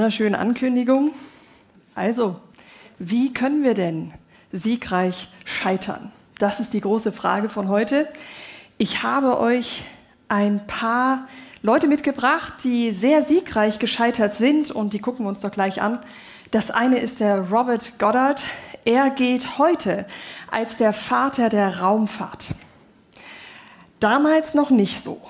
so einer schönen Ankündigung. Also, wie können wir denn siegreich scheitern? Das ist die große Frage von heute. Ich habe euch ein paar Leute mitgebracht, die sehr siegreich gescheitert sind und die gucken wir uns doch gleich an. Das eine ist der Robert Goddard. Er geht heute als der Vater der Raumfahrt. Damals noch nicht so.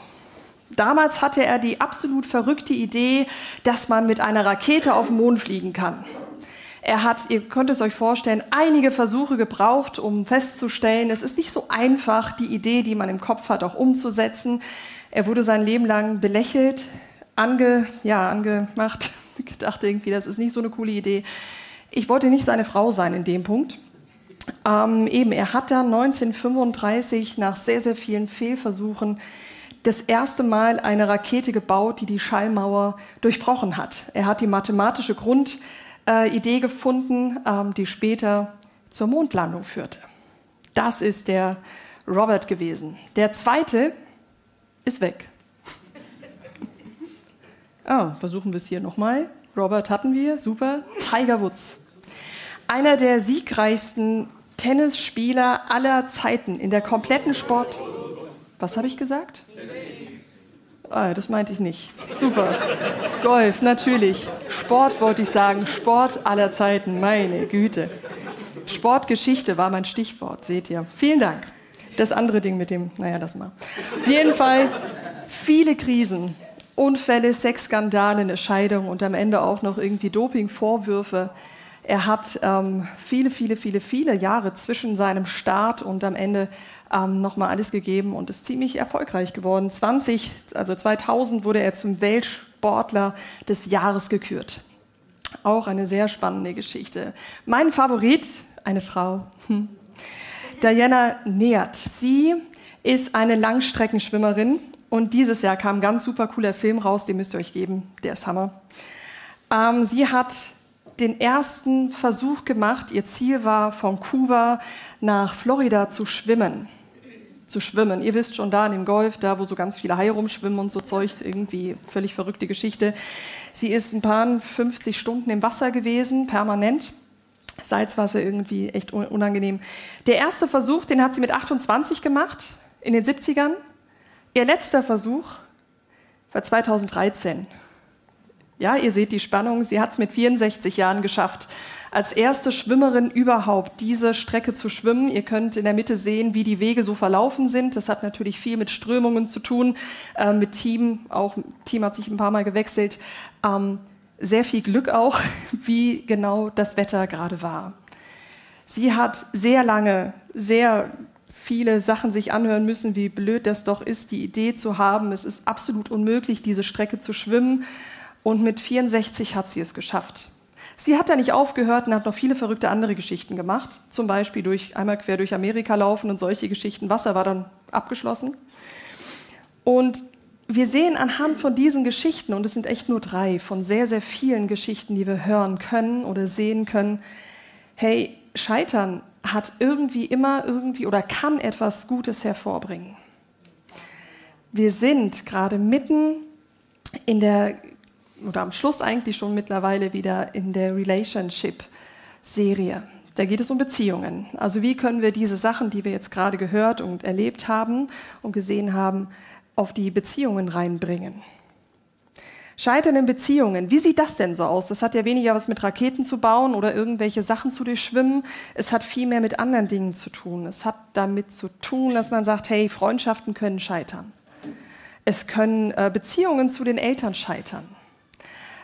Damals hatte er die absolut verrückte Idee, dass man mit einer Rakete auf den Mond fliegen kann. Er hat, ihr könnt es euch vorstellen, einige Versuche gebraucht, um festzustellen, es ist nicht so einfach, die Idee, die man im Kopf hat, auch umzusetzen. Er wurde sein Leben lang belächelt, ange, ja, angemacht, gedacht irgendwie, das ist nicht so eine coole Idee. Ich wollte nicht seine Frau sein in dem Punkt. Ähm, eben, er hat dann 1935 nach sehr, sehr vielen Fehlversuchen das erste Mal eine Rakete gebaut, die die Schallmauer durchbrochen hat. Er hat die mathematische Grundidee äh, gefunden, ähm, die später zur Mondlandung führte. Das ist der Robert gewesen. Der zweite ist weg. Oh, versuchen wir es hier nochmal. Robert hatten wir, super. Tiger Woods. Einer der siegreichsten Tennisspieler aller Zeiten in der kompletten Sport. Was habe ich gesagt? Ah, das meinte ich nicht. Super. Golf, natürlich. Sport wollte ich sagen. Sport aller Zeiten, meine Güte. Sportgeschichte war mein Stichwort, seht ihr. Vielen Dank. Das andere Ding mit dem, naja, das mal. Auf jeden Fall viele Krisen, Unfälle, Sexskandale, eine Scheidung und am Ende auch noch irgendwie Dopingvorwürfe. Er hat ähm, viele, viele, viele, viele Jahre zwischen seinem Start und am Ende ähm, nochmal alles gegeben und ist ziemlich erfolgreich geworden. 20, also 2000 wurde er zum Weltsportler des Jahres gekürt. Auch eine sehr spannende Geschichte. Mein Favorit, eine Frau, hm. Diana Neert. Sie ist eine Langstreckenschwimmerin und dieses Jahr kam ein ganz super cooler Film raus, den müsst ihr euch geben, der ist Hammer. Ähm, sie hat den ersten Versuch gemacht. Ihr Ziel war, von Kuba nach Florida zu schwimmen zu schwimmen. Ihr wisst schon da in dem Golf, da wo so ganz viele Haie rumschwimmen und so Zeug, irgendwie völlig verrückte Geschichte. Sie ist ein paar 50 Stunden im Wasser gewesen, permanent. Salzwasser irgendwie echt unangenehm. Der erste Versuch, den hat sie mit 28 gemacht, in den 70ern. Ihr letzter Versuch war 2013. Ja, ihr seht die Spannung. Sie hat es mit 64 Jahren geschafft als erste Schwimmerin überhaupt diese Strecke zu schwimmen. Ihr könnt in der Mitte sehen, wie die Wege so verlaufen sind. Das hat natürlich viel mit Strömungen zu tun, äh, mit Team. Auch Team hat sich ein paar Mal gewechselt. Ähm, sehr viel Glück auch, wie genau das Wetter gerade war. Sie hat sehr lange, sehr viele Sachen sich anhören müssen, wie blöd das doch ist, die Idee zu haben, es ist absolut unmöglich, diese Strecke zu schwimmen. Und mit 64 hat sie es geschafft. Sie hat da nicht aufgehört und hat noch viele verrückte andere Geschichten gemacht. Zum Beispiel durch einmal quer durch Amerika laufen und solche Geschichten. Wasser war dann abgeschlossen. Und wir sehen anhand von diesen Geschichten, und es sind echt nur drei von sehr, sehr vielen Geschichten, die wir hören können oder sehen können, hey, Scheitern hat irgendwie immer irgendwie oder kann etwas Gutes hervorbringen. Wir sind gerade mitten in der oder am Schluss eigentlich schon mittlerweile wieder in der Relationship-Serie. Da geht es um Beziehungen. Also wie können wir diese Sachen, die wir jetzt gerade gehört und erlebt haben und gesehen haben, auf die Beziehungen reinbringen. Scheitern in Beziehungen. Wie sieht das denn so aus? Das hat ja weniger was mit Raketen zu bauen oder irgendwelche Sachen zu durchschwimmen. Es hat viel mehr mit anderen Dingen zu tun. Es hat damit zu tun, dass man sagt, hey, Freundschaften können scheitern. Es können äh, Beziehungen zu den Eltern scheitern.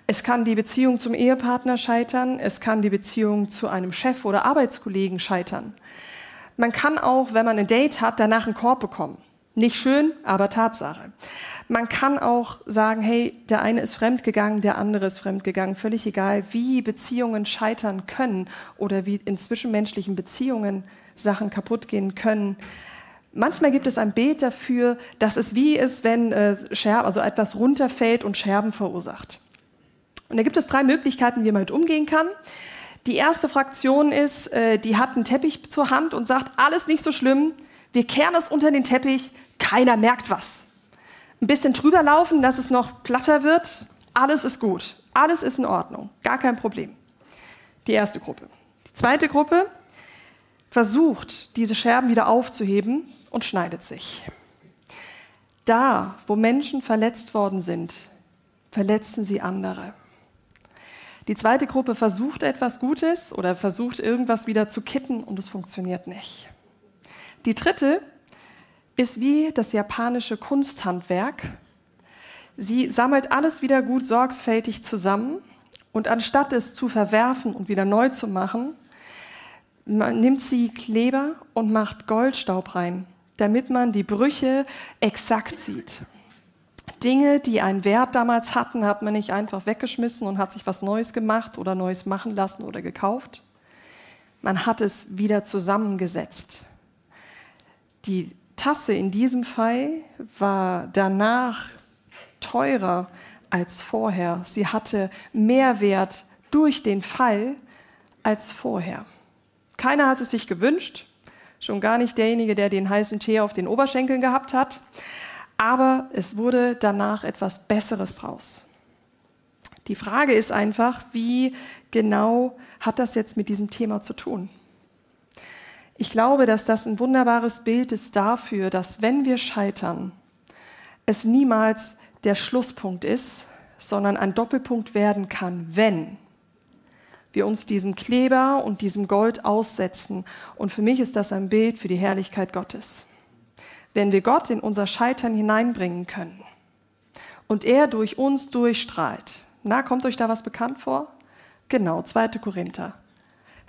Es kann die Beziehung zum Ehepartner scheitern, es kann die Beziehung zu einem Chef oder Arbeitskollegen scheitern. Man kann auch, wenn man ein Date hat, danach einen Korb bekommen. Nicht schön, aber Tatsache. Man kann auch sagen, hey, der eine ist fremdgegangen, der andere ist fremdgegangen. Völlig egal, wie Beziehungen scheitern können oder wie in zwischenmenschlichen Beziehungen Sachen kaputt gehen können. Manchmal gibt es ein Bild dafür, dass es wie ist, wenn äh, Scherben, also etwas runterfällt und Scherben verursacht. Und da gibt es drei Möglichkeiten, wie man damit umgehen kann. Die erste Fraktion ist, äh, die hat einen Teppich zur Hand und sagt, alles nicht so schlimm, wir kehren es unter den Teppich, keiner merkt was. Ein bisschen drüber laufen, dass es noch platter wird, alles ist gut. Alles ist in Ordnung, gar kein Problem. Die erste Gruppe. Die zweite Gruppe versucht, diese Scherben wieder aufzuheben und schneidet sich. Da, wo Menschen verletzt worden sind, verletzen sie andere. Die zweite Gruppe versucht etwas Gutes oder versucht irgendwas wieder zu kitten und es funktioniert nicht. Die dritte ist wie das japanische Kunsthandwerk. Sie sammelt alles wieder gut sorgfältig zusammen und anstatt es zu verwerfen und wieder neu zu machen, nimmt sie Kleber und macht Goldstaub rein, damit man die Brüche exakt sieht. Dinge, die einen Wert damals hatten, hat man nicht einfach weggeschmissen und hat sich was Neues gemacht oder Neues machen lassen oder gekauft. Man hat es wieder zusammengesetzt. Die Tasse in diesem Fall war danach teurer als vorher. Sie hatte mehr Wert durch den Fall als vorher. Keiner hat es sich gewünscht, schon gar nicht derjenige, der den heißen Tee auf den Oberschenkeln gehabt hat aber es wurde danach etwas Besseres draus. Die Frage ist einfach, wie genau hat das jetzt mit diesem Thema zu tun? Ich glaube, dass das ein wunderbares Bild ist dafür, dass wenn wir scheitern, es niemals der Schlusspunkt ist, sondern ein Doppelpunkt werden kann, wenn wir uns diesem Kleber und diesem Gold aussetzen. Und für mich ist das ein Bild für die Herrlichkeit Gottes wenn wir Gott in unser Scheitern hineinbringen können und er durch uns durchstrahlt. Na, kommt euch da was bekannt vor? Genau, 2. Korinther.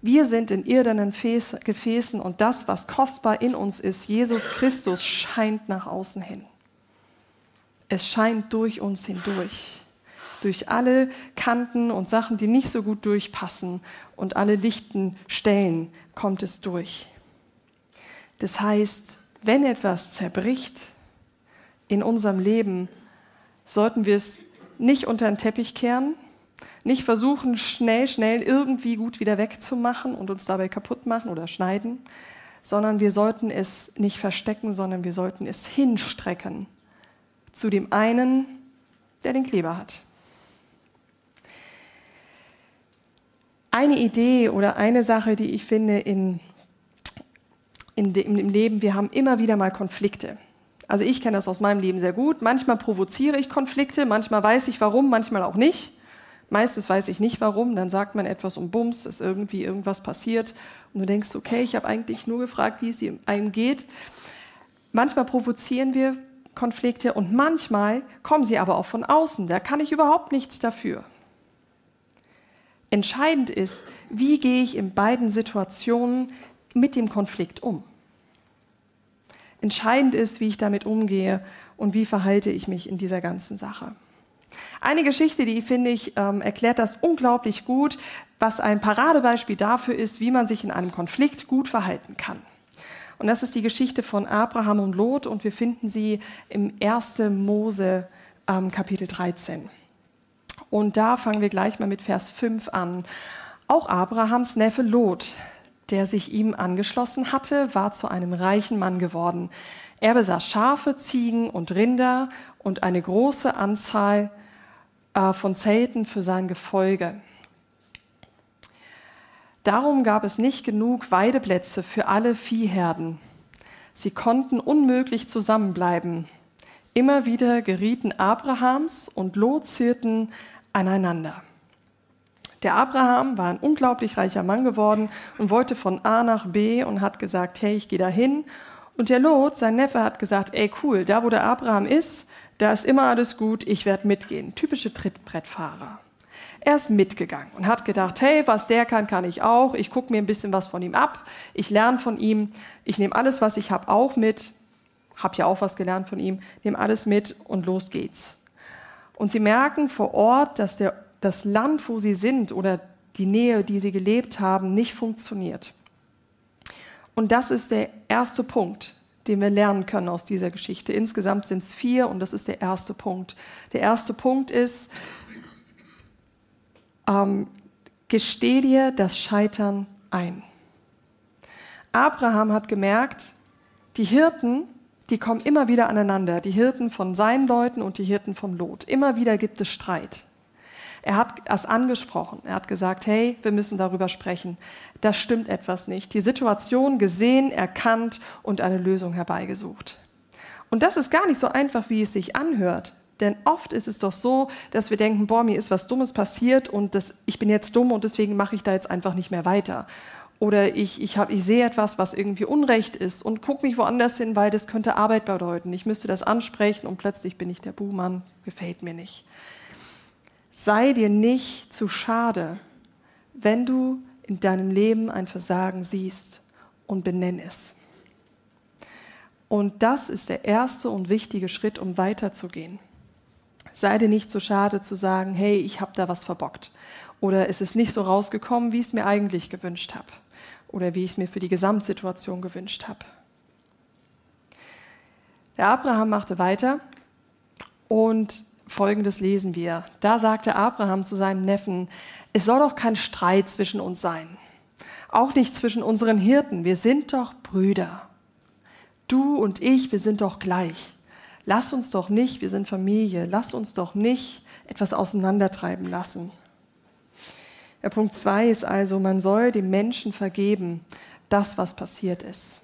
Wir sind in irdenen Gefäßen und das, was kostbar in uns ist, Jesus Christus, scheint nach außen hin. Es scheint durch uns hindurch. Durch alle Kanten und Sachen, die nicht so gut durchpassen und alle lichten Stellen kommt es durch. Das heißt, wenn etwas zerbricht in unserem Leben, sollten wir es nicht unter den Teppich kehren, nicht versuchen, schnell, schnell irgendwie gut wieder wegzumachen und uns dabei kaputt machen oder schneiden, sondern wir sollten es nicht verstecken, sondern wir sollten es hinstrecken zu dem einen, der den Kleber hat. Eine Idee oder eine Sache, die ich finde in in dem, im Leben, wir haben immer wieder mal Konflikte. Also ich kenne das aus meinem Leben sehr gut. Manchmal provoziere ich Konflikte, manchmal weiß ich warum, manchmal auch nicht. Meistens weiß ich nicht warum, dann sagt man etwas um Bums, ist irgendwie irgendwas passiert und du denkst, okay, ich habe eigentlich nur gefragt, wie es einem geht. Manchmal provozieren wir Konflikte und manchmal kommen sie aber auch von außen. Da kann ich überhaupt nichts dafür. Entscheidend ist, wie gehe ich in beiden Situationen mit dem Konflikt um. Entscheidend ist, wie ich damit umgehe und wie verhalte ich mich in dieser ganzen Sache. Eine Geschichte, die finde ich ähm, erklärt das unglaublich gut, was ein Paradebeispiel dafür ist, wie man sich in einem Konflikt gut verhalten kann. Und das ist die Geschichte von Abraham und Lot und wir finden sie im 1. Mose ähm, Kapitel 13. Und da fangen wir gleich mal mit Vers 5 an. Auch Abrahams Neffe Lot der sich ihm angeschlossen hatte, war zu einem reichen Mann geworden. Er besaß Schafe, Ziegen und Rinder und eine große Anzahl äh, von Zelten für sein Gefolge. Darum gab es nicht genug Weideplätze für alle Viehherden. Sie konnten unmöglich zusammenbleiben. Immer wieder gerieten Abrahams und Lots Hirten aneinander. Der Abraham war ein unglaublich reicher Mann geworden und wollte von A nach B und hat gesagt, hey, ich gehe da hin. Und der Lot, sein Neffe, hat gesagt, ey cool, da wo der Abraham ist, da ist immer alles gut, ich werde mitgehen. Typische Trittbrettfahrer. Er ist mitgegangen und hat gedacht, hey, was der kann, kann ich auch. Ich gucke mir ein bisschen was von ihm ab. Ich lerne von ihm. Ich nehme alles, was ich habe, auch mit. Hab ja auch was gelernt von ihm. Nehme alles mit und los geht's. Und sie merken vor Ort, dass der das Land, wo sie sind oder die Nähe, die sie gelebt haben, nicht funktioniert. Und das ist der erste Punkt, den wir lernen können aus dieser Geschichte. Insgesamt sind es vier und das ist der erste Punkt. Der erste Punkt ist, ähm, gesteh dir das Scheitern ein. Abraham hat gemerkt, die Hirten, die kommen immer wieder aneinander, die Hirten von seinen Leuten und die Hirten vom Lot. Immer wieder gibt es Streit. Er hat das angesprochen. Er hat gesagt, hey, wir müssen darüber sprechen. Da stimmt etwas nicht. Die Situation gesehen, erkannt und eine Lösung herbeigesucht. Und das ist gar nicht so einfach, wie es sich anhört. Denn oft ist es doch so, dass wir denken, boah, mir ist was Dummes passiert und das, ich bin jetzt dumm und deswegen mache ich da jetzt einfach nicht mehr weiter. Oder ich, ich, hab, ich sehe etwas, was irgendwie Unrecht ist und gucke mich woanders hin, weil das könnte Arbeit bedeuten. Ich müsste das ansprechen und plötzlich bin ich der Buhmann, gefällt mir nicht. Sei dir nicht zu schade, wenn du in deinem Leben ein Versagen siehst und benenn es. Und das ist der erste und wichtige Schritt, um weiterzugehen. Sei dir nicht zu schade zu sagen, hey, ich habe da was verbockt. Oder es ist nicht so rausgekommen, wie ich es mir eigentlich gewünscht habe. Oder wie ich es mir für die Gesamtsituation gewünscht habe. Der Abraham machte weiter und folgendes lesen wir. Da sagte Abraham zu seinem Neffen, es soll doch kein Streit zwischen uns sein. Auch nicht zwischen unseren Hirten. Wir sind doch Brüder. Du und ich, wir sind doch gleich lass uns doch nicht, wir sind Familie, lass uns doch nicht etwas auseinandertreiben lassen. Der Punkt zwei ist also, man soll dem Menschen vergeben, das, was passiert ist.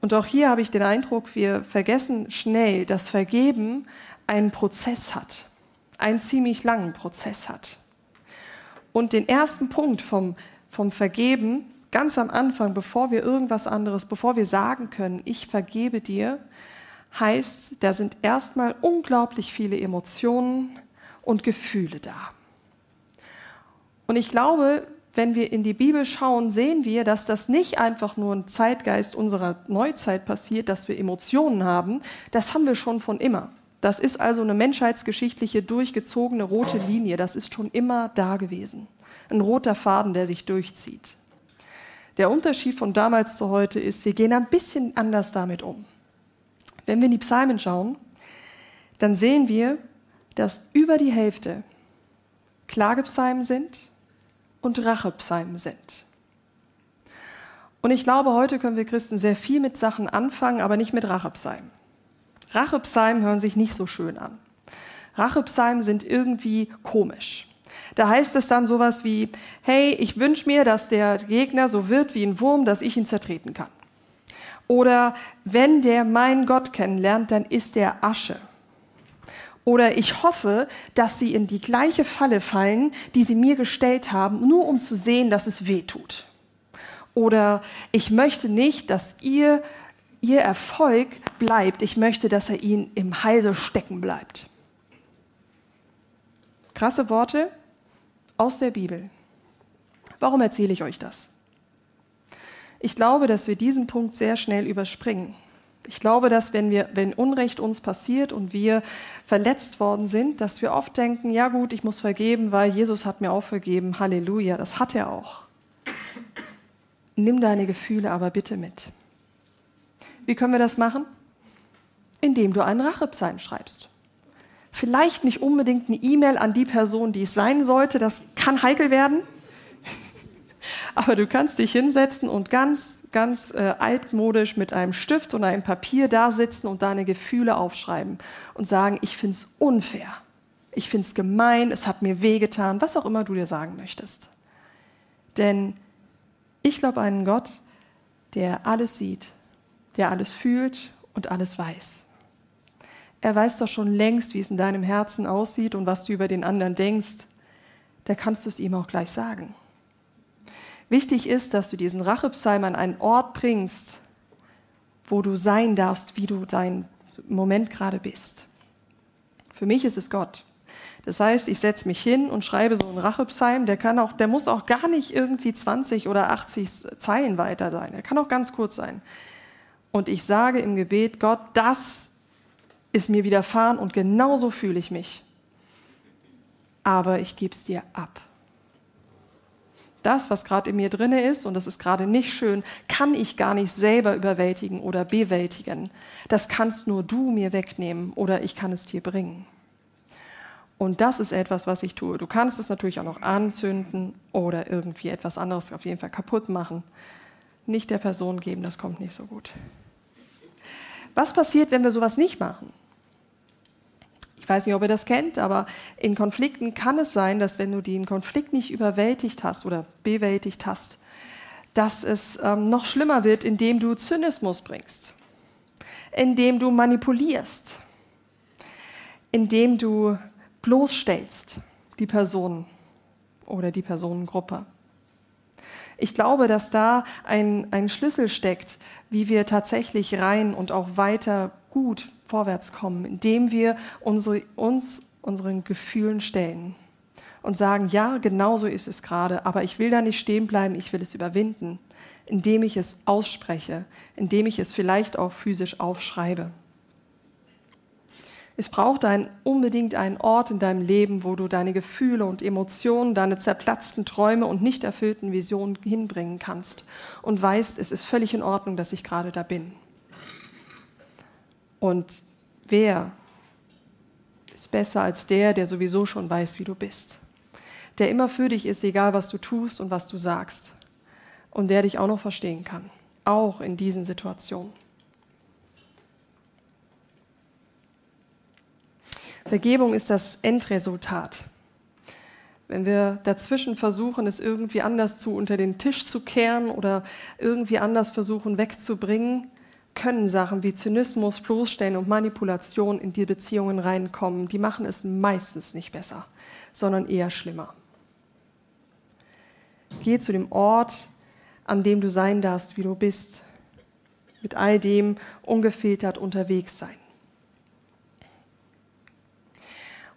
Und auch hier habe ich den Eindruck, wir vergessen schnell, dass Vergeben einen Prozess hat, einen ziemlich langen Prozess hat. Und den ersten Punkt vom, vom Vergeben, ganz am Anfang, bevor wir irgendwas anderes, bevor wir sagen können, ich vergebe dir, heißt, da sind erstmal unglaublich viele Emotionen und Gefühle da. Und ich glaube, wenn wir in die Bibel schauen, sehen wir, dass das nicht einfach nur ein Zeitgeist unserer Neuzeit passiert, dass wir Emotionen haben. Das haben wir schon von immer. Das ist also eine menschheitsgeschichtliche durchgezogene rote Linie. Das ist schon immer da gewesen. Ein roter Faden, der sich durchzieht. Der Unterschied von damals zu heute ist, wir gehen ein bisschen anders damit um. Wenn wir in die Psalmen schauen, dann sehen wir, dass über die Hälfte Klagepsalmen sind und Rachepsalmen sind. Und ich glaube, heute können wir Christen sehr viel mit Sachen anfangen, aber nicht mit Rachepsalmen. Rachepsalmen hören sich nicht so schön an. Rachepsalmen sind irgendwie komisch. Da heißt es dann sowas wie, hey, ich wünsche mir, dass der Gegner so wird wie ein Wurm, dass ich ihn zertreten kann. Oder wenn der mein Gott kennenlernt, dann ist der Asche. Oder ich hoffe, dass sie in die gleiche Falle fallen, die sie mir gestellt haben, nur um zu sehen, dass es weh tut. Oder ich möchte nicht, dass ihr, ihr Erfolg bleibt. Ich möchte, dass er ihnen im Halse stecken bleibt. Krasse Worte aus der Bibel. Warum erzähle ich euch das? Ich glaube, dass wir diesen Punkt sehr schnell überspringen. Ich glaube, dass wenn wir, wenn Unrecht uns passiert und wir verletzt worden sind, dass wir oft denken, ja gut, ich muss vergeben, weil Jesus hat mir auch vergeben. Halleluja, das hat er auch. Nimm deine Gefühle aber bitte mit. Wie können wir das machen? Indem du einen Rachepsalm schreibst. Vielleicht nicht unbedingt eine E-Mail an die Person, die es sein sollte, das kann heikel werden. Aber du kannst dich hinsetzen und ganz, ganz äh, altmodisch mit einem Stift und einem Papier da sitzen und deine Gefühle aufschreiben und sagen, ich finde es unfair, ich finde es gemein, es hat mir wehgetan, was auch immer du dir sagen möchtest. Denn ich glaube einen Gott, der alles sieht, der alles fühlt und alles weiß. Er weiß doch schon längst, wie es in deinem Herzen aussieht und was du über den anderen denkst. Da kannst du es ihm auch gleich sagen. Wichtig ist, dass du diesen Rachepsalm an einen Ort bringst, wo du sein darfst, wie du dein Moment gerade bist. Für mich ist es Gott. Das heißt, ich setze mich hin und schreibe so einen Rachepsalm, der kann auch, der muss auch gar nicht irgendwie 20 oder 80 Zeilen weiter sein. Er kann auch ganz kurz sein. Und ich sage im Gebet, Gott, das ist mir widerfahren und genauso fühle ich mich. Aber ich gebe es dir ab das, was gerade in mir drinne ist, und das ist gerade nicht schön, kann ich gar nicht selber überwältigen oder bewältigen. Das kannst nur du mir wegnehmen oder ich kann es dir bringen. Und das ist etwas, was ich tue. Du kannst es natürlich auch noch anzünden oder irgendwie etwas anderes auf jeden Fall kaputt machen. Nicht der Person geben, das kommt nicht so gut. Was passiert, wenn wir sowas nicht machen? Ich weiß nicht, ob ihr das kennt, aber in Konflikten kann es sein, dass wenn du den Konflikt nicht überwältigt hast oder bewältigt hast, dass es ähm, noch schlimmer wird, indem du Zynismus bringst, indem du manipulierst, indem du bloßstellst die Person oder die Personengruppe. Ich glaube, dass da ein, ein Schlüssel steckt, wie wir tatsächlich rein und auch weiter gut vorwärts kommen, indem wir unsere, uns unseren Gefühlen stellen und sagen, ja, genau so ist es gerade, aber ich will da nicht stehen bleiben, ich will es überwinden, indem ich es ausspreche, indem ich es vielleicht auch physisch aufschreibe. Es braucht ein, unbedingt einen Ort in deinem Leben, wo du deine Gefühle und Emotionen, deine zerplatzten Träume und nicht erfüllten Visionen hinbringen kannst und weißt, es ist völlig in Ordnung, dass ich gerade da bin. Und wer ist besser als der, der sowieso schon weiß, wie du bist? Der immer für dich ist, egal was du tust und was du sagst. Und der dich auch noch verstehen kann, auch in diesen Situationen. Vergebung ist das Endresultat. Wenn wir dazwischen versuchen, es irgendwie anders zu unter den Tisch zu kehren oder irgendwie anders versuchen wegzubringen, können Sachen wie Zynismus, Bloßstellen und Manipulation in die Beziehungen reinkommen. Die machen es meistens nicht besser, sondern eher schlimmer. Geh zu dem Ort, an dem du sein darfst, wie du bist, mit all dem ungefiltert unterwegs sein.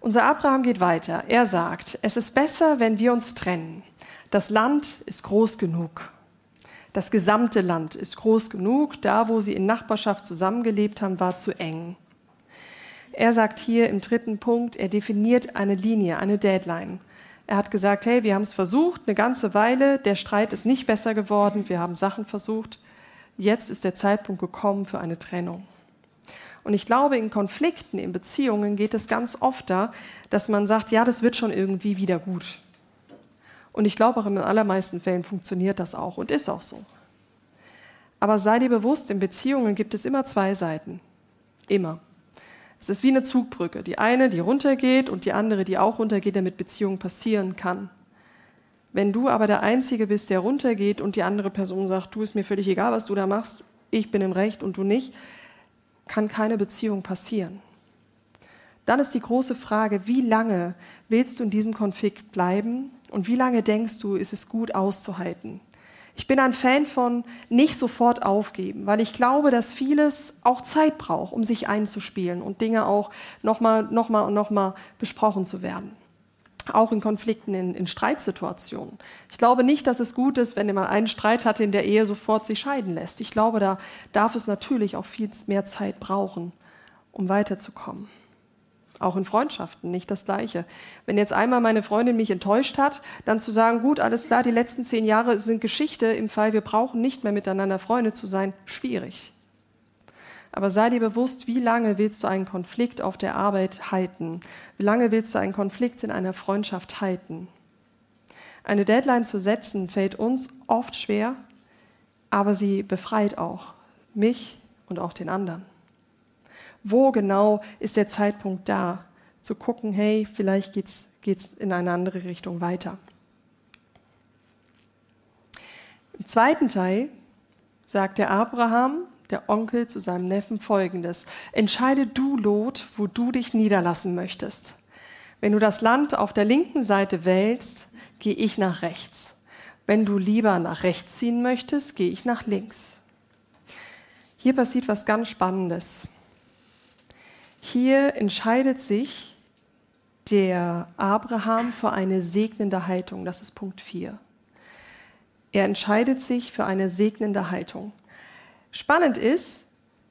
Unser Abraham geht weiter. Er sagt, es ist besser, wenn wir uns trennen. Das Land ist groß genug. Das gesamte Land ist groß genug. Da, wo sie in Nachbarschaft zusammengelebt haben, war zu eng. Er sagt hier im dritten Punkt, er definiert eine Linie, eine Deadline. Er hat gesagt, hey, wir haben es versucht, eine ganze Weile, der Streit ist nicht besser geworden, wir haben Sachen versucht. Jetzt ist der Zeitpunkt gekommen für eine Trennung. Und ich glaube, in Konflikten, in Beziehungen geht es ganz oft da, dass man sagt, ja, das wird schon irgendwie wieder gut. Und ich glaube auch in den allermeisten Fällen funktioniert das auch und ist auch so. Aber sei dir bewusst, in Beziehungen gibt es immer zwei Seiten. Immer. Es ist wie eine Zugbrücke. Die eine, die runtergeht und die andere, die auch runtergeht, damit Beziehung passieren kann. Wenn du aber der Einzige bist, der runtergeht und die andere Person sagt, du ist mir völlig egal, was du da machst, ich bin im Recht und du nicht, kann keine Beziehung passieren. Dann ist die große Frage, wie lange willst du in diesem Konflikt bleiben und wie lange denkst du, ist es gut auszuhalten? Ich bin ein Fan von nicht sofort aufgeben, weil ich glaube, dass vieles auch Zeit braucht, um sich einzuspielen und Dinge auch nochmal, nochmal und nochmal besprochen zu werden auch in Konflikten, in, in, Streitsituationen. Ich glaube nicht, dass es gut ist, wenn man einen Streit hatte in der Ehe, sofort sich scheiden lässt. Ich glaube, da darf es natürlich auch viel mehr Zeit brauchen, um weiterzukommen. Auch in Freundschaften nicht das Gleiche. Wenn jetzt einmal meine Freundin mich enttäuscht hat, dann zu sagen, gut, alles klar, die letzten zehn Jahre sind Geschichte im Fall, wir brauchen nicht mehr miteinander Freunde zu sein, schwierig. Aber sei dir bewusst, wie lange willst du einen Konflikt auf der Arbeit halten? Wie lange willst du einen Konflikt in einer Freundschaft halten? Eine Deadline zu setzen fällt uns oft schwer, aber sie befreit auch mich und auch den anderen. Wo genau ist der Zeitpunkt da, zu gucken, hey, vielleicht geht es in eine andere Richtung weiter? Im zweiten Teil sagt der Abraham, der Onkel zu seinem Neffen folgendes. Entscheide du, Lot, wo du dich niederlassen möchtest. Wenn du das Land auf der linken Seite wählst, gehe ich nach rechts. Wenn du lieber nach rechts ziehen möchtest, gehe ich nach links. Hier passiert was ganz Spannendes. Hier entscheidet sich der Abraham für eine segnende Haltung. Das ist Punkt 4. Er entscheidet sich für eine segnende Haltung. Spannend ist,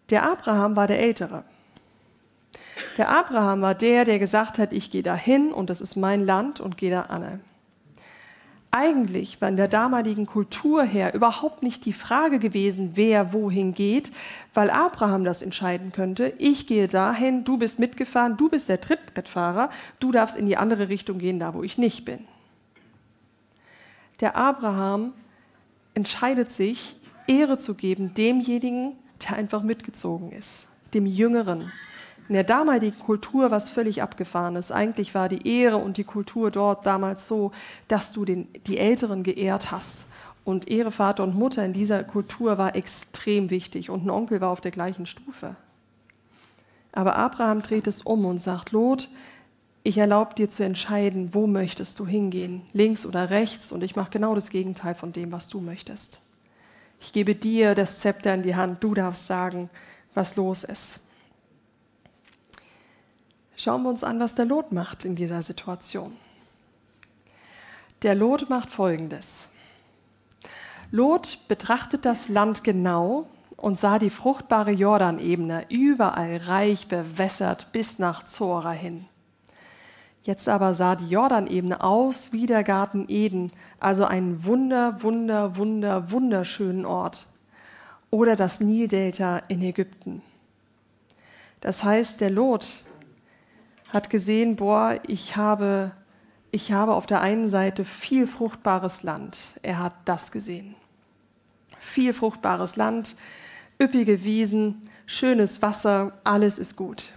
der Abraham war der Ältere. Der Abraham war der, der gesagt hat, ich gehe dahin und das ist mein Land und gehe da an. Eigentlich war in der damaligen Kultur her überhaupt nicht die Frage gewesen, wer wohin geht, weil Abraham das entscheiden könnte. Ich gehe dahin, du bist mitgefahren, du bist der Trittbrettfahrer, du darfst in die andere Richtung gehen, da wo ich nicht bin. Der Abraham entscheidet sich, Ehre zu geben demjenigen, der einfach mitgezogen ist, dem Jüngeren, In der damaligen Kultur war es völlig abgefahren. Eigentlich war die Ehre und die Kultur dort damals so, dass du den, die Älteren geehrt hast. Und Ehre Vater und Mutter in dieser Kultur war extrem wichtig. Und ein Onkel war auf der gleichen Stufe. Aber Abraham dreht es um und sagt, Lot, ich erlaube dir zu entscheiden, wo möchtest du hingehen, links oder rechts, und ich mache genau das Gegenteil von dem, was du möchtest. Ich gebe dir das Zepter in die Hand, du darfst sagen, was los ist. Schauen wir uns an, was der Lot macht in dieser Situation. Der Lot macht Folgendes. Lot betrachtet das Land genau und sah die fruchtbare Jordanebene überall reich bewässert bis nach Zora hin. Jetzt aber sah die Jordanebene aus wie der Garten Eden, also ein wunder, wunder, wunder, wunderschönen Ort. Oder das Nildelta in Ägypten. Das heißt, der Lot hat gesehen, boah, ich habe, ich habe auf der einen Seite viel fruchtbares Land. Er hat das gesehen. Viel fruchtbares Land, üppige Wiesen, schönes Wasser, alles ist gut.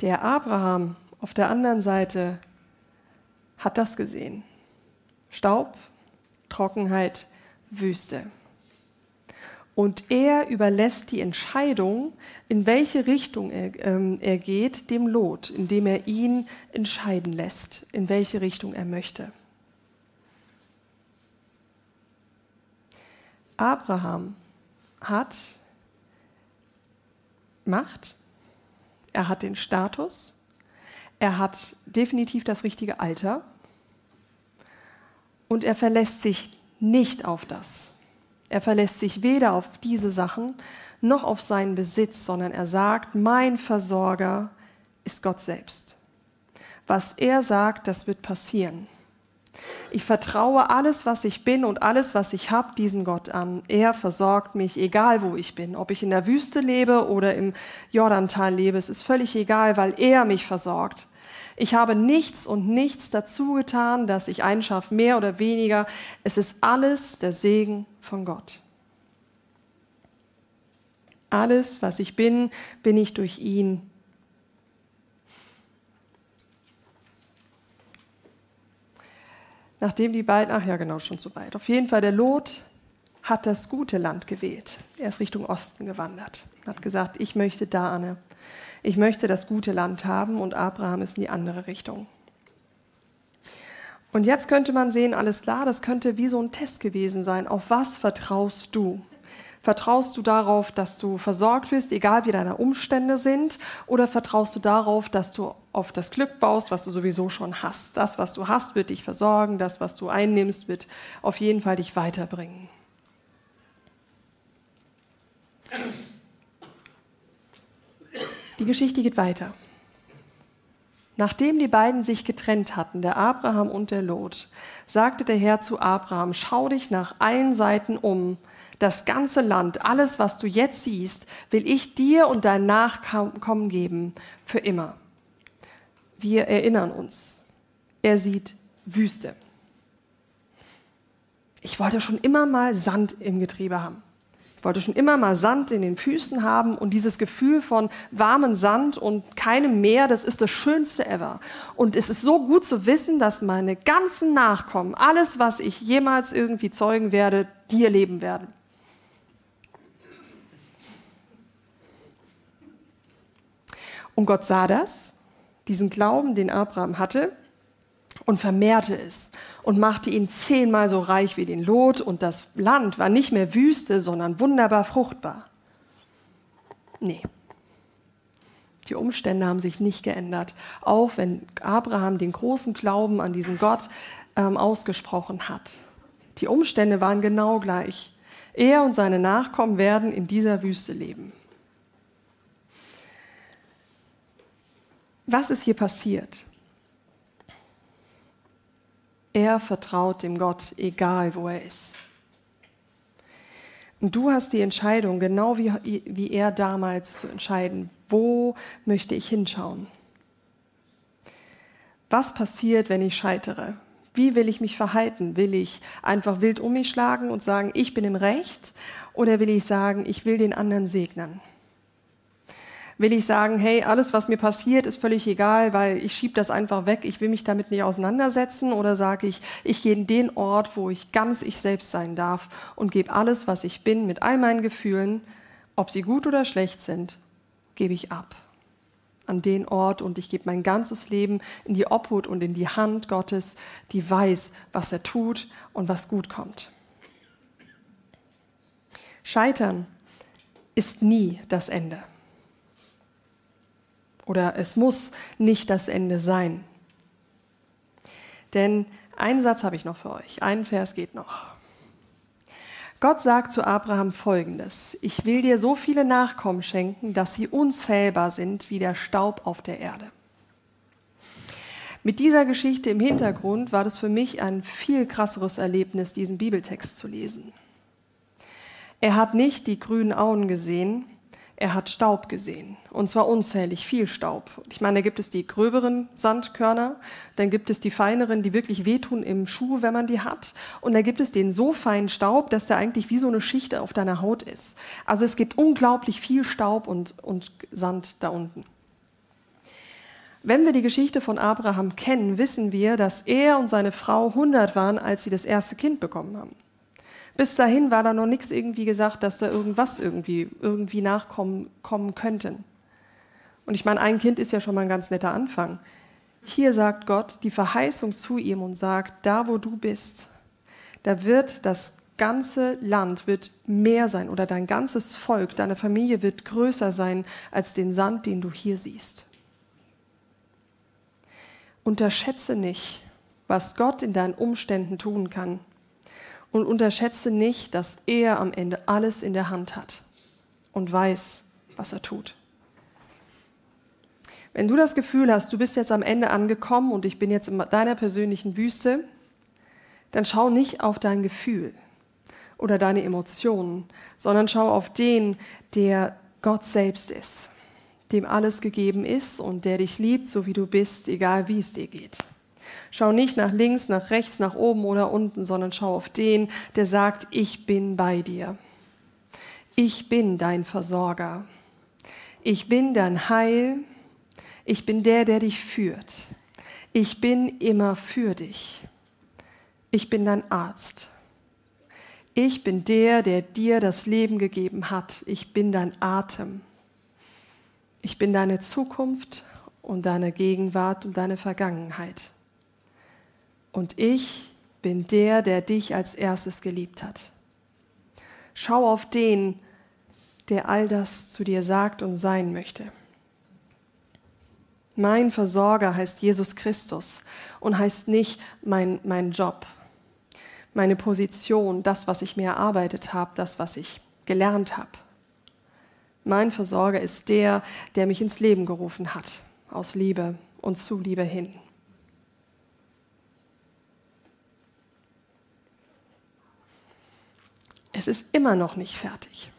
Der Abraham auf der anderen Seite hat das gesehen. Staub, Trockenheit, Wüste. Und er überlässt die Entscheidung, in welche Richtung er, ähm, er geht, dem Lot, indem er ihn entscheiden lässt, in welche Richtung er möchte. Abraham hat Macht, er hat den Status, er hat definitiv das richtige Alter und er verlässt sich nicht auf das. Er verlässt sich weder auf diese Sachen noch auf seinen Besitz, sondern er sagt, mein Versorger ist Gott selbst. Was er sagt, das wird passieren. Ich vertraue alles, was ich bin und alles, was ich habe, diesem Gott an. Er versorgt mich, egal wo ich bin. Ob ich in der Wüste lebe oder im Jordantal lebe, es ist völlig egal, weil er mich versorgt. Ich habe nichts und nichts dazu getan, dass ich einschaffe, mehr oder weniger. Es ist alles der Segen von Gott. Alles, was ich bin, bin ich durch ihn nachdem die beiden, ach ja, genau, schon zu weit. Auf jeden Fall, der Lot hat das gute Land gewählt. Er ist Richtung Osten gewandert. Hat gesagt, ich möchte da, Anne. Ich möchte das gute Land haben und Abraham ist in die andere Richtung. Und jetzt könnte man sehen, alles klar, das könnte wie so ein Test gewesen sein. Auf was vertraust du? Vertraust du darauf, dass du versorgt wirst, egal wie deine Umstände sind? Oder vertraust du darauf, dass du auf das Glück baust, was du sowieso schon hast? Das, was du hast, wird dich versorgen. Das, was du einnimmst, wird auf jeden Fall dich weiterbringen. Die Geschichte geht weiter. Nachdem die beiden sich getrennt hatten, der Abraham und der Lot, sagte der Herr zu Abraham, schau dich nach allen Seiten um, das ganze Land, alles, was du jetzt siehst, will ich dir und dein Nachkommen geben für immer. Wir erinnern uns, er sieht Wüste. Ich wollte schon immer mal Sand im Getriebe haben. Ich wollte schon immer mal Sand in den Füßen haben und dieses Gefühl von warmem Sand und keinem Meer, das ist das Schönste ever. Und es ist so gut zu wissen, dass meine ganzen Nachkommen, alles, was ich jemals irgendwie zeugen werde, hier leben werden. Und Gott sah das, diesen Glauben, den Abraham hatte, und vermehrte es und machte ihn zehnmal so reich wie den Lot. Und das Land war nicht mehr Wüste, sondern wunderbar fruchtbar. Nee. Die Umstände haben sich nicht geändert, auch wenn Abraham den großen Glauben an diesen Gott ähm, ausgesprochen hat. Die Umstände waren genau gleich. Er und seine Nachkommen werden in dieser Wüste leben. Was ist hier passiert? Er vertraut dem Gott, egal wo er ist. Und du hast die Entscheidung, genau wie, wie er damals zu entscheiden, wo möchte ich hinschauen? Was passiert, wenn ich scheitere? Wie will ich mich verhalten? Will ich einfach wild um mich schlagen und sagen, ich bin im Recht? Oder will ich sagen, ich will den anderen segnen? Will ich sagen, hey, alles, was mir passiert, ist völlig egal, weil ich schiebe das einfach weg, ich will mich damit nicht auseinandersetzen? Oder sage ich, ich gehe in den Ort, wo ich ganz ich selbst sein darf und gebe alles, was ich bin, mit all meinen Gefühlen, ob sie gut oder schlecht sind, gebe ich ab an den Ort und ich gebe mein ganzes Leben in die Obhut und in die Hand Gottes, die weiß, was er tut und was gut kommt. Scheitern ist nie das Ende. Oder es muss nicht das Ende sein. Denn einen Satz habe ich noch für euch. Ein Vers geht noch. Gott sagt zu Abraham folgendes, ich will dir so viele Nachkommen schenken, dass sie unzählbar sind wie der Staub auf der Erde. Mit dieser Geschichte im Hintergrund war das für mich ein viel krasseres Erlebnis, diesen Bibeltext zu lesen. Er hat nicht die grünen Auen gesehen, er hat Staub gesehen. Und zwar unzählig viel Staub. Ich meine, da gibt es die gröberen Sandkörner, dann gibt es die feineren, die wirklich wehtun im Schuh, wenn man die hat. Und da gibt es den so feinen Staub, dass der eigentlich wie so eine Schicht auf deiner Haut ist. Also es gibt unglaublich viel Staub und, und Sand da unten. Wenn wir die Geschichte von Abraham kennen, wissen wir, dass er und seine Frau 100 waren, als sie das erste Kind bekommen haben. Bis dahin war da noch nichts irgendwie gesagt, dass da irgendwas irgendwie, irgendwie nachkommen kommen könnten. Und ich meine, ein Kind ist ja schon mal ein ganz netter Anfang. Hier sagt Gott die Verheißung zu ihm und sagt, da wo du bist, da wird das ganze Land wird mehr sein oder dein ganzes Volk, deine Familie wird größer sein als den Sand, den du hier siehst. Unterschätze nicht, was Gott in deinen Umständen tun kann und unterschätze nicht, dass er am Ende alles in der Hand hat und weiß, was er tut. Wenn du das Gefühl hast, du bist jetzt am Ende angekommen und ich bin jetzt in deiner persönlichen Wüste, dann schau nicht auf dein Gefühl oder deine Emotionen, sondern schau auf den, der Gott selbst ist, dem alles gegeben ist und der dich liebt, so wie du bist, egal wie es dir geht. Schau nicht nach links, nach rechts, nach oben oder unten, sondern schau auf den, der sagt, ich bin bei dir. Ich bin dein Versorger. Ich bin dein Heil. Ich bin der, der dich führt. Ich bin immer für dich. Ich bin dein Arzt. Ich bin der, der dir das Leben gegeben hat. Ich bin dein Atem. Ich bin deine Zukunft und deine Gegenwart und deine Vergangenheit. Und ich bin der, der dich als erstes geliebt hat. Schau auf den, der all das zu dir sagt und sein möchte. Mein Versorger heißt Jesus Christus und heißt nicht mein, mein Job, meine Position, das, was ich mir erarbeitet habe, das, was ich gelernt habe. Mein Versorger ist der, der mich ins Leben gerufen hat, aus Liebe und zu Liebe hin. Es ist immer noch nicht fertig.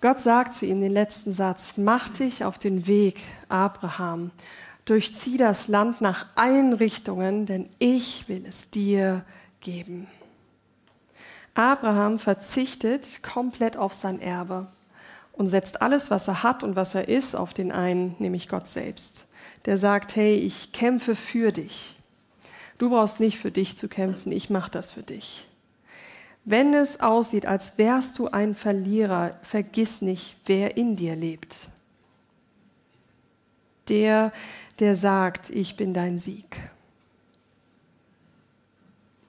Gott sagt zu ihm den letzten Satz, mach dich auf den Weg, Abraham, durchzieh das Land nach allen Richtungen, denn ich will es dir geben. Abraham verzichtet komplett auf sein Erbe und setzt alles, was er hat und was er ist, auf den einen, nämlich Gott selbst. Der sagt, hey, ich kämpfe für dich. Du brauchst nicht für dich zu kämpfen, ich mache das für dich. Wenn es aussieht, als wärst du ein Verlierer, vergiss nicht, wer in dir lebt. Der, der sagt, ich bin dein Sieg.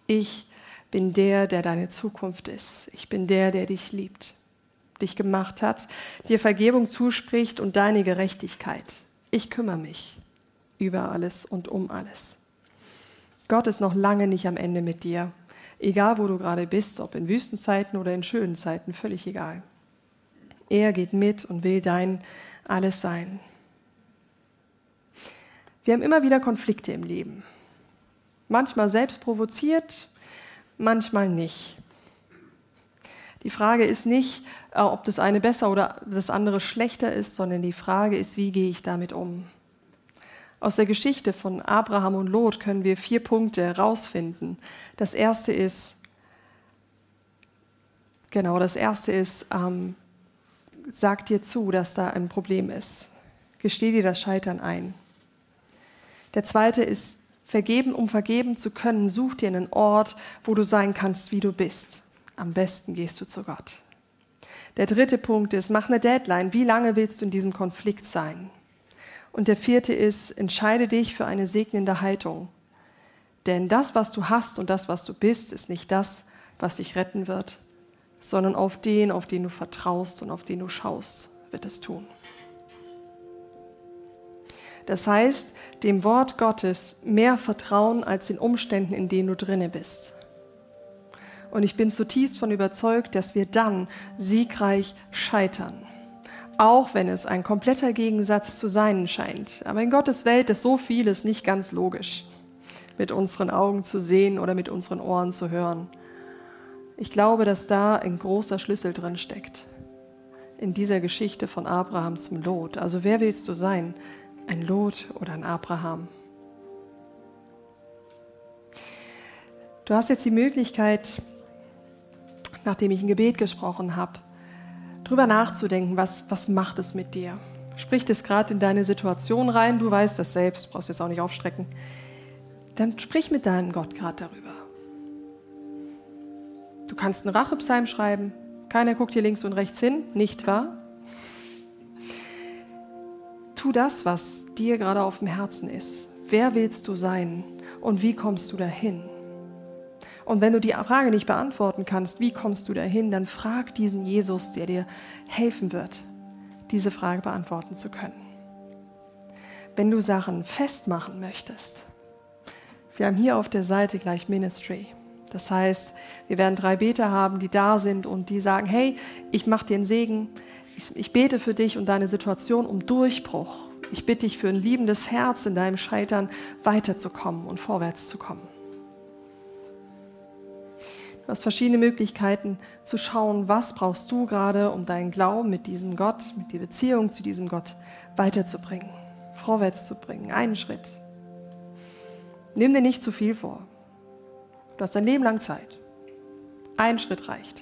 Ich bin der, der deine Zukunft ist. Ich bin der, der dich liebt, dich gemacht hat, dir Vergebung zuspricht und deine Gerechtigkeit. Ich kümmere mich über alles und um alles. Gott ist noch lange nicht am Ende mit dir. Egal, wo du gerade bist, ob in Wüstenzeiten oder in schönen Zeiten, völlig egal. Er geht mit und will dein alles sein. Wir haben immer wieder Konflikte im Leben. Manchmal selbst provoziert, manchmal nicht. Die Frage ist nicht, äh, ob das eine besser oder das andere schlechter ist, sondern die Frage ist, wie gehe ich damit um? Aus der Geschichte von Abraham und Lot können wir vier Punkte herausfinden. Das erste ist, genau, das erste ist, ähm, sag dir zu, dass da ein Problem ist. Gesteh dir das Scheitern ein. Der zweite ist, vergeben, um vergeben zu können, such dir einen Ort, wo du sein kannst, wie du bist. Am besten gehst du zu Gott. Der dritte Punkt ist, mach eine Deadline. Wie lange willst du in diesem Konflikt sein? Und der vierte ist, entscheide dich für eine segnende Haltung. Denn das, was du hast und das, was du bist, ist nicht das, was dich retten wird, sondern auf den, auf den du vertraust und auf den du schaust, wird es tun. Das heißt, dem Wort Gottes mehr vertrauen als den Umständen, in denen du drinne bist. Und ich bin zutiefst von überzeugt, dass wir dann siegreich scheitern. Auch wenn es ein kompletter Gegensatz zu sein scheint. Aber in Gottes Welt ist so vieles nicht ganz logisch, mit unseren Augen zu sehen oder mit unseren Ohren zu hören. Ich glaube, dass da ein großer Schlüssel drin steckt. In dieser Geschichte von Abraham zum Lot. Also wer willst du sein? Ein Lot oder ein Abraham? Du hast jetzt die Möglichkeit, nachdem ich ein Gebet gesprochen habe, drüber nachzudenken, was, was macht es mit dir? Spricht es gerade in deine Situation rein? Du weißt das selbst, brauchst jetzt auch nicht aufstrecken. Dann sprich mit deinem Gott gerade darüber. Du kannst einen Rachepsalm schreiben. Keiner guckt hier links und rechts hin, nicht wahr? Tu das, was dir gerade auf dem Herzen ist. Wer willst du sein und wie kommst du dahin? Und wenn du die Frage nicht beantworten kannst, wie kommst du dahin, dann frag diesen Jesus, der dir helfen wird, diese Frage beantworten zu können. Wenn du Sachen festmachen möchtest, wir haben hier auf der Seite gleich Ministry. Das heißt, wir werden drei Beter haben, die da sind und die sagen, hey, ich mache dir einen Segen, ich, ich bete für dich und deine Situation um Durchbruch. Ich bitte dich für ein liebendes Herz in deinem Scheitern weiterzukommen und vorwärts zu kommen. Du hast verschiedene Möglichkeiten zu schauen, was brauchst du gerade, um deinen Glauben mit diesem Gott, mit der Beziehung zu diesem Gott weiterzubringen, vorwärts zu bringen, einen Schritt. Nimm dir nicht zu viel vor. Du hast dein Leben lang Zeit. Ein Schritt reicht.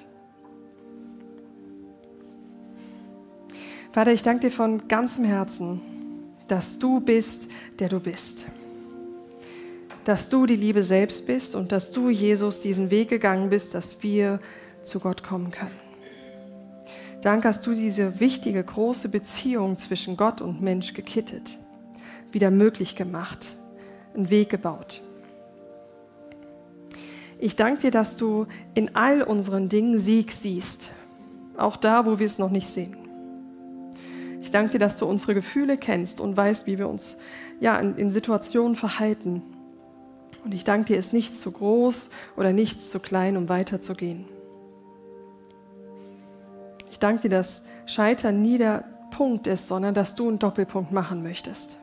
Vater, ich danke dir von ganzem Herzen, dass du bist, der du bist. Dass du die Liebe selbst bist und dass du, Jesus, diesen Weg gegangen bist, dass wir zu Gott kommen können. Danke, dass du diese wichtige, große Beziehung zwischen Gott und Mensch gekittet, wieder möglich gemacht, einen Weg gebaut. Ich danke dir, dass du in all unseren Dingen Sieg siehst, auch da, wo wir es noch nicht sehen. Ich danke dir, dass du unsere Gefühle kennst und weißt, wie wir uns ja, in, in Situationen verhalten. Und ich danke dir, ist nichts zu groß oder nichts zu klein, um weiterzugehen. Ich danke dir, dass Scheitern nie der Punkt ist, sondern dass du einen Doppelpunkt machen möchtest.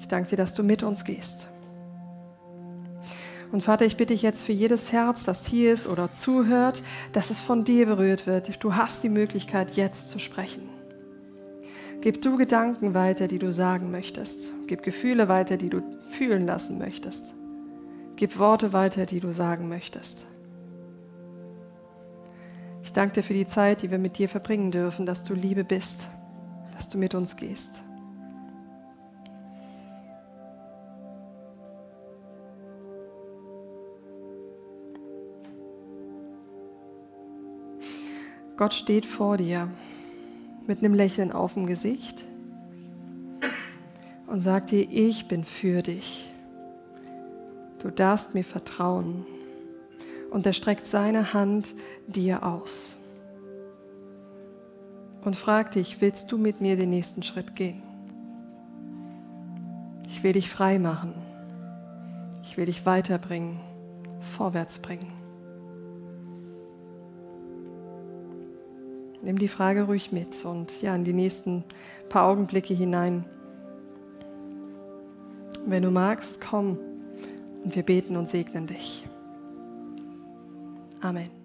Ich danke dir, dass du mit uns gehst. Und Vater, ich bitte dich jetzt für jedes Herz, das hier ist oder zuhört, dass es von dir berührt wird. Du hast die Möglichkeit, jetzt zu sprechen. Gib du Gedanken weiter, die du sagen möchtest. Gib Gefühle weiter, die du fühlen lassen möchtest. Gib Worte weiter, die du sagen möchtest. Ich danke dir für die Zeit, die wir mit dir verbringen dürfen, dass du Liebe bist, dass du mit uns gehst. Gott steht vor dir mit einem Lächeln auf dem Gesicht und sagt dir, ich bin für dich. Du darfst mir vertrauen. Und er streckt seine Hand dir aus und fragt dich, willst du mit mir den nächsten Schritt gehen? Ich will dich frei machen. Ich will dich weiterbringen, vorwärts bringen. Nimm die Frage ruhig mit und ja, in die nächsten paar Augenblicke hinein. Wenn du magst, komm und wir beten und segnen dich. Amen.